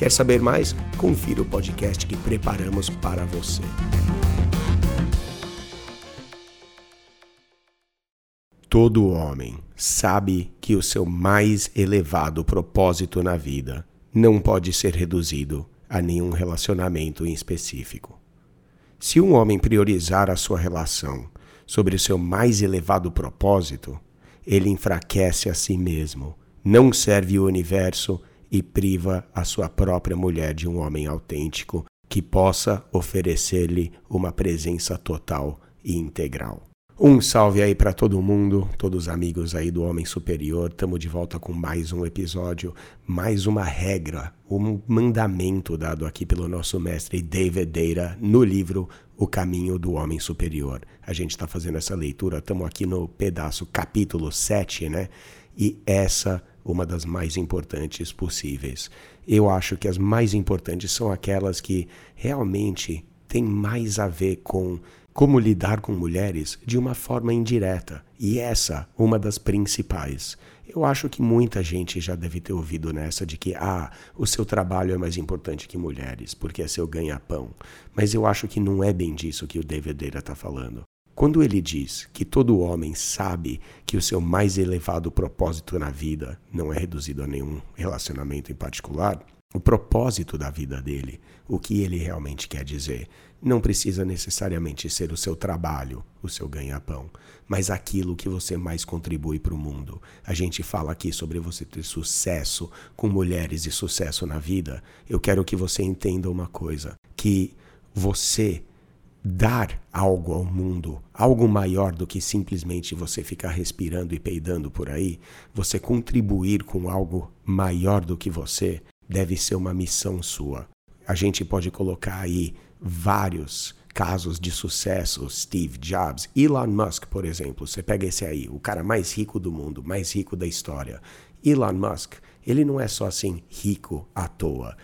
Quer saber mais? Confira o podcast que preparamos para você. Todo homem sabe que o seu mais elevado propósito na vida não pode ser reduzido a nenhum relacionamento em específico. Se um homem priorizar a sua relação sobre o seu mais elevado propósito, ele enfraquece a si mesmo, não serve o universo e priva a sua própria mulher de um homem autêntico que possa oferecer-lhe uma presença total e integral. Um salve aí para todo mundo, todos os amigos aí do Homem Superior. Estamos de volta com mais um episódio, mais uma regra, um mandamento dado aqui pelo nosso mestre David Deira no livro O Caminho do Homem Superior. A gente está fazendo essa leitura, estamos aqui no pedaço capítulo 7, né? E essa uma das mais importantes possíveis. Eu acho que as mais importantes são aquelas que realmente têm mais a ver com como lidar com mulheres de uma forma indireta. E essa, uma das principais. Eu acho que muita gente já deve ter ouvido nessa de que ah, o seu trabalho é mais importante que mulheres, porque é seu ganha-pão. Mas eu acho que não é bem disso que o David está falando. Quando ele diz que todo homem sabe que o seu mais elevado propósito na vida não é reduzido a nenhum relacionamento em particular, o propósito da vida dele, o que ele realmente quer dizer, não precisa necessariamente ser o seu trabalho, o seu ganha-pão, mas aquilo que você mais contribui para o mundo. A gente fala aqui sobre você ter sucesso com mulheres e sucesso na vida. Eu quero que você entenda uma coisa: que você dar algo ao mundo, algo maior do que simplesmente você ficar respirando e peidando por aí, você contribuir com algo maior do que você, deve ser uma missão sua. A gente pode colocar aí vários casos de sucesso, Steve Jobs, Elon Musk, por exemplo. Você pega esse aí, o cara mais rico do mundo, mais rico da história. Elon Musk, ele não é só assim rico à toa.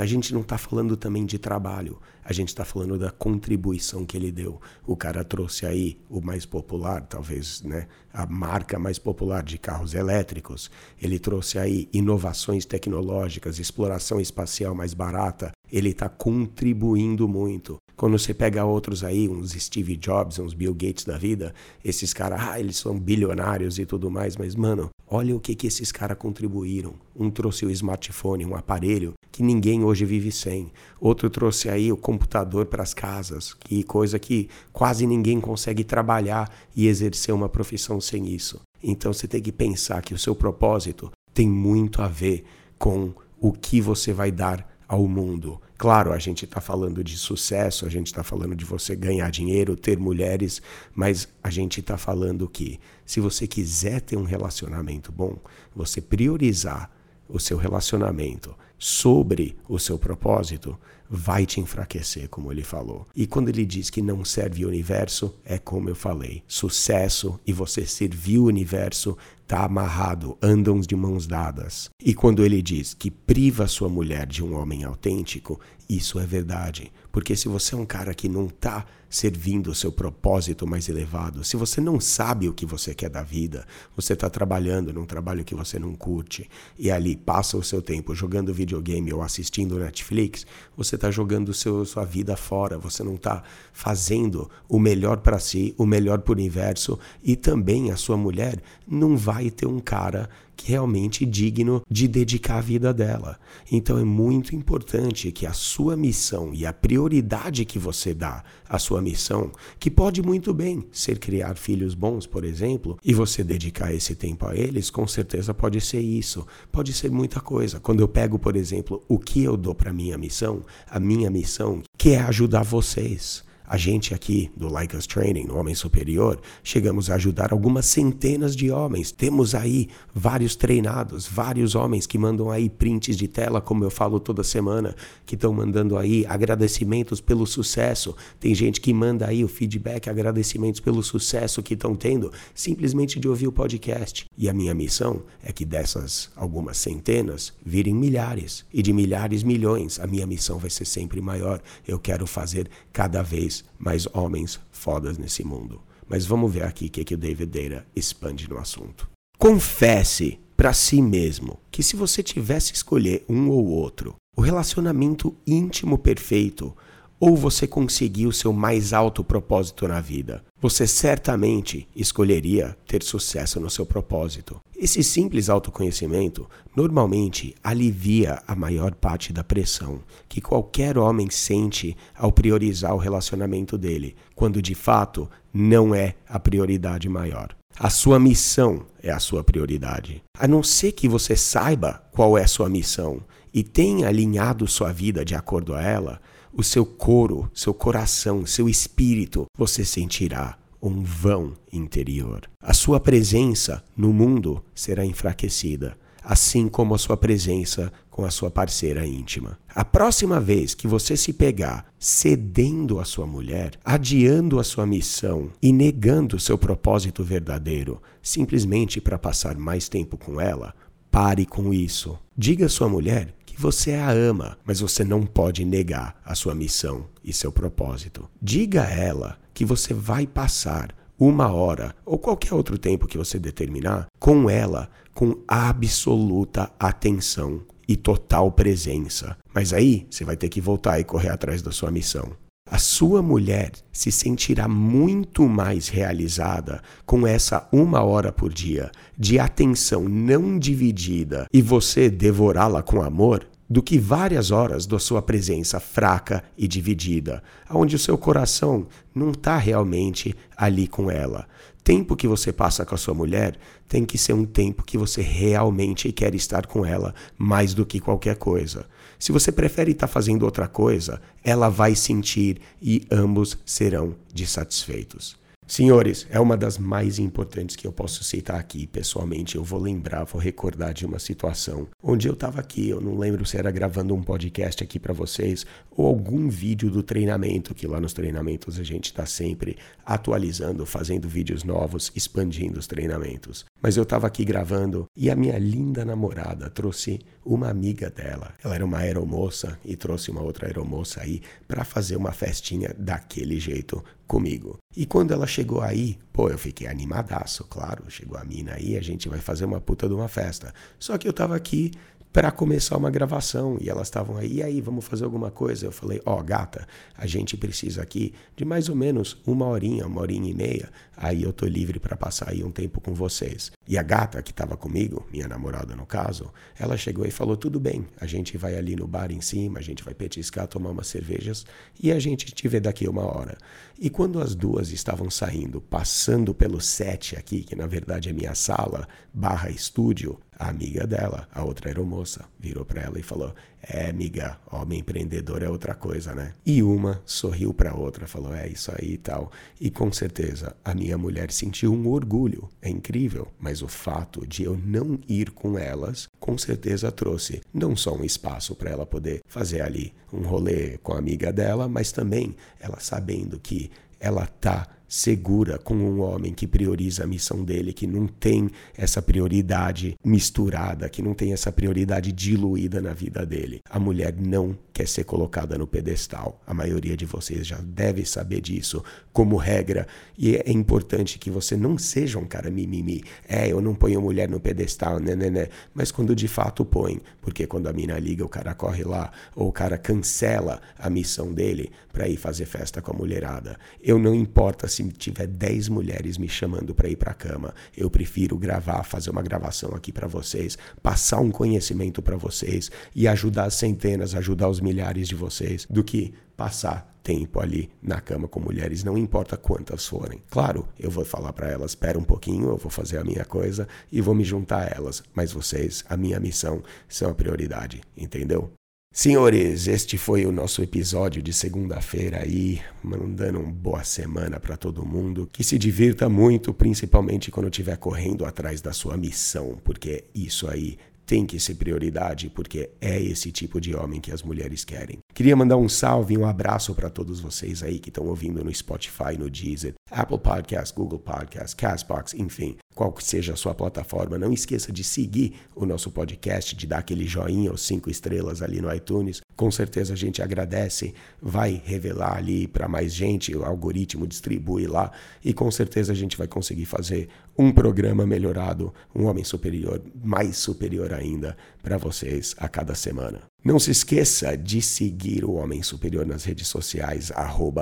A gente não está falando também de trabalho, a gente está falando da contribuição que ele deu. O cara trouxe aí o mais popular, talvez, né, a marca mais popular de carros elétricos. Ele trouxe aí inovações tecnológicas, exploração espacial mais barata. Ele está contribuindo muito. Quando você pega outros aí, uns Steve Jobs, uns Bill Gates da vida, esses caras, ah, eles são bilionários e tudo mais, mas, mano, olha o que, que esses caras contribuíram. Um trouxe o smartphone, um aparelho que ninguém hoje vive sem. Outro trouxe aí o computador para as casas, que coisa que quase ninguém consegue trabalhar e exercer uma profissão sem isso. Então você tem que pensar que o seu propósito tem muito a ver com o que você vai dar ao mundo. Claro, a gente está falando de sucesso, a gente está falando de você ganhar dinheiro, ter mulheres, mas a gente está falando que se você quiser ter um relacionamento bom, você priorizar o seu relacionamento sobre o seu propósito, vai te enfraquecer, como ele falou. E quando ele diz que não serve o universo, é como eu falei: sucesso e você servir o universo está amarrado, andam de mãos dadas. E quando ele diz que priva sua mulher de um homem autêntico, isso é verdade. Porque se você é um cara que não está servindo o seu propósito mais elevado, se você não sabe o que você quer da vida, você está trabalhando num trabalho que você não curte e ali passa o seu tempo jogando videogame ou assistindo Netflix, você está jogando seu, sua vida fora, você não está fazendo o melhor para si, o melhor para o universo e também a sua mulher não vai ter um cara realmente digno de dedicar a vida dela. Então é muito importante que a sua missão e a prioridade que você dá à sua missão, que pode muito bem ser criar filhos bons, por exemplo, e você dedicar esse tempo a eles, com certeza pode ser isso. Pode ser muita coisa. Quando eu pego, por exemplo, o que eu dou para minha missão, a minha missão, que é ajudar vocês A gente aqui do Like Us Training, no Homem Superior, chegamos a ajudar algumas centenas de homens. Temos aí vários treinados, vários homens que mandam aí prints de tela, como eu falo toda semana, que estão mandando aí agradecimentos pelo sucesso. Tem gente que manda aí o feedback, agradecimentos pelo sucesso que estão tendo, simplesmente de ouvir o podcast. E a minha missão é que dessas algumas centenas virem milhares e de milhares milhões. A minha missão vai ser sempre maior. Eu quero fazer cada vez mais homens fodas nesse mundo. Mas vamos ver aqui o que, que o David Data expande no assunto. Confesse para si mesmo que se você tivesse escolher um ou outro, o relacionamento íntimo perfeito ou você conseguir o seu mais alto propósito na vida, você certamente escolheria ter sucesso no seu propósito. Esse simples autoconhecimento normalmente alivia a maior parte da pressão que qualquer homem sente ao priorizar o relacionamento dele, quando de fato não é a prioridade maior. A sua missão é a sua prioridade. A não ser que você saiba qual é sua missão e tenha alinhado sua vida de acordo a ela, o seu coro, seu coração, seu espírito, você sentirá um vão interior. A sua presença no mundo será enfraquecida, assim como a sua presença com a sua parceira íntima. A próxima vez que você se pegar cedendo a sua mulher, adiando a sua missão e negando seu propósito verdadeiro, simplesmente para passar mais tempo com ela, pare com isso. Diga à sua mulher você a ama, mas você não pode negar a sua missão e seu propósito. Diga a ela que você vai passar uma hora ou qualquer outro tempo que você determinar com ela com absoluta atenção e total presença. Mas aí você vai ter que voltar e correr atrás da sua missão. A sua mulher se sentirá muito mais realizada com essa uma hora por dia de atenção não dividida e você devorá-la com amor do que várias horas da sua presença fraca e dividida, onde o seu coração não está realmente ali com ela. Tempo que você passa com a sua mulher tem que ser um tempo que você realmente quer estar com ela mais do que qualquer coisa. Se você prefere estar fazendo outra coisa, ela vai sentir e ambos serão dissatisfeitos. Senhores, é uma das mais importantes que eu posso citar aqui. Pessoalmente, eu vou lembrar, vou recordar de uma situação onde eu estava aqui, eu não lembro se era gravando um podcast aqui para vocês ou algum vídeo do treinamento, que lá nos treinamentos a gente está sempre atualizando, fazendo vídeos novos, expandindo os treinamentos. Mas eu estava aqui gravando e a minha linda namorada trouxe uma amiga dela. Ela era uma aeromoça e trouxe uma outra aeromoça aí para fazer uma festinha daquele jeito comigo. E quando ela chegou aí, pô, eu fiquei animadaço, claro. Chegou a mina aí, a gente vai fazer uma puta de uma festa. Só que eu tava aqui para começar uma gravação e elas estavam aí, e aí, vamos fazer alguma coisa? Eu falei, ó, oh, gata, a gente precisa aqui de mais ou menos uma horinha, uma horinha e meia, aí eu tô livre para passar aí um tempo com vocês. E a gata que estava comigo, minha namorada no caso, ela chegou e falou, tudo bem, a gente vai ali no bar em cima, a gente vai petiscar, tomar umas cervejas e a gente te vê daqui uma hora. E quando as duas estavam saindo, passando pelo set aqui, que na verdade é minha sala barra estúdio, a amiga dela, a outra aeromoça, virou para ela e falou: É, amiga, homem empreendedor é outra coisa, né? E uma sorriu para outra, falou: É isso aí e tal. E com certeza a minha mulher sentiu um orgulho, é incrível, mas o fato de eu não ir com elas, com certeza trouxe não só um espaço para ela poder fazer ali um rolê com a amiga dela, mas também ela sabendo que ela tá segura com um homem que prioriza a missão dele, que não tem essa prioridade misturada, que não tem essa prioridade diluída na vida dele. A mulher não quer ser colocada no pedestal. A maioria de vocês já deve saber disso como regra. E é importante que você não seja um cara mimimi. É, eu não ponho mulher no pedestal, né, né, né. Mas quando de fato põe, porque quando a mina liga, o cara corre lá, ou o cara cancela a missão dele para ir fazer festa com a mulherada. Eu não importa se tiver 10 mulheres me chamando para ir para cama, eu prefiro gravar, fazer uma gravação aqui para vocês, passar um conhecimento para vocês e ajudar centenas, ajudar os milhares de vocês, do que passar tempo ali na cama com mulheres, não importa quantas forem. Claro, eu vou falar para elas, espera um pouquinho, eu vou fazer a minha coisa e vou me juntar a elas, mas vocês, a minha missão, são a prioridade, entendeu? Senhores, este foi o nosso episódio de segunda-feira aí, mandando uma boa semana para todo mundo. Que se divirta muito, principalmente quando estiver correndo atrás da sua missão, porque isso aí tem que ser prioridade, porque é esse tipo de homem que as mulheres querem. Queria mandar um salve e um abraço para todos vocês aí que estão ouvindo no Spotify, no Deezer, Apple Podcast, Google Podcast, Castbox, enfim, qual que seja a sua plataforma. Não esqueça de seguir o nosso podcast, de dar aquele joinha ou cinco estrelas ali no iTunes. Com certeza a gente agradece, vai revelar ali para mais gente, o algoritmo distribui lá e com certeza a gente vai conseguir fazer um programa melhorado, um homem superior, mais superior ainda para vocês a cada semana. Não se esqueça de seguir o Homem Superior nas redes sociais,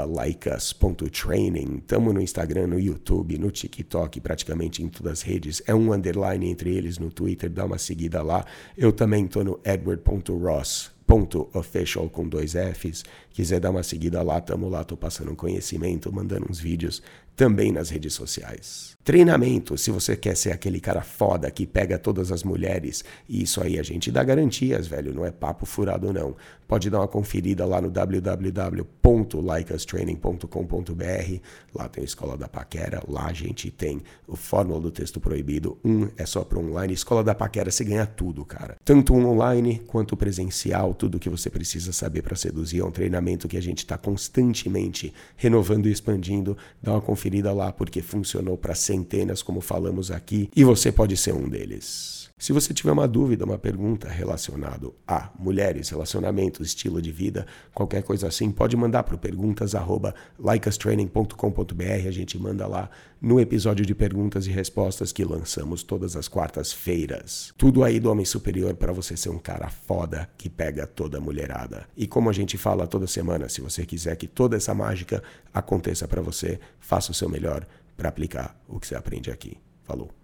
@likes.training. Tamo no Instagram, no YouTube, no TikTok, praticamente em todas as redes. É um underline entre eles no Twitter, dá uma seguida lá. Eu também tô no edward.ross ponto official com dois Fs. Quiser dar uma seguida lá, tamo lá, tô passando conhecimento, mandando uns vídeos também nas redes sociais. Treinamento, se você quer ser aquele cara foda que pega todas as mulheres, e isso aí a gente dá garantias, velho, não é papo furado não. Pode dar uma conferida lá no www.likeustraining.com.br, lá tem a Escola da Paquera, lá a gente tem o Fórmula do Texto Proibido, um é só para online, Escola da Paquera você ganha tudo, cara. Tanto online quanto presencial, tudo que você precisa saber para seduzir, é um treinamento que a gente está constantemente renovando e expandindo, dá uma conferida lá porque funcionou para centenas, como falamos aqui, e você pode ser um deles. Se você tiver uma dúvida, uma pergunta relacionada a mulheres, relacionamentos, estilo de vida, qualquer coisa assim, pode mandar para perguntas@likeustraining.com.br, a gente manda lá no episódio de perguntas e respostas que lançamos todas as quartas-feiras. Tudo aí do homem superior para você ser um cara foda que pega toda mulherada. E como a gente fala toda semana, se você quiser que toda essa mágica aconteça para você, faça o seu melhor para aplicar o que você aprende aqui. Falou.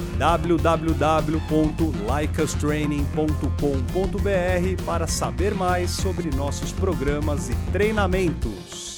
www.likeastraining.com.br para saber mais sobre nossos programas e treinamentos.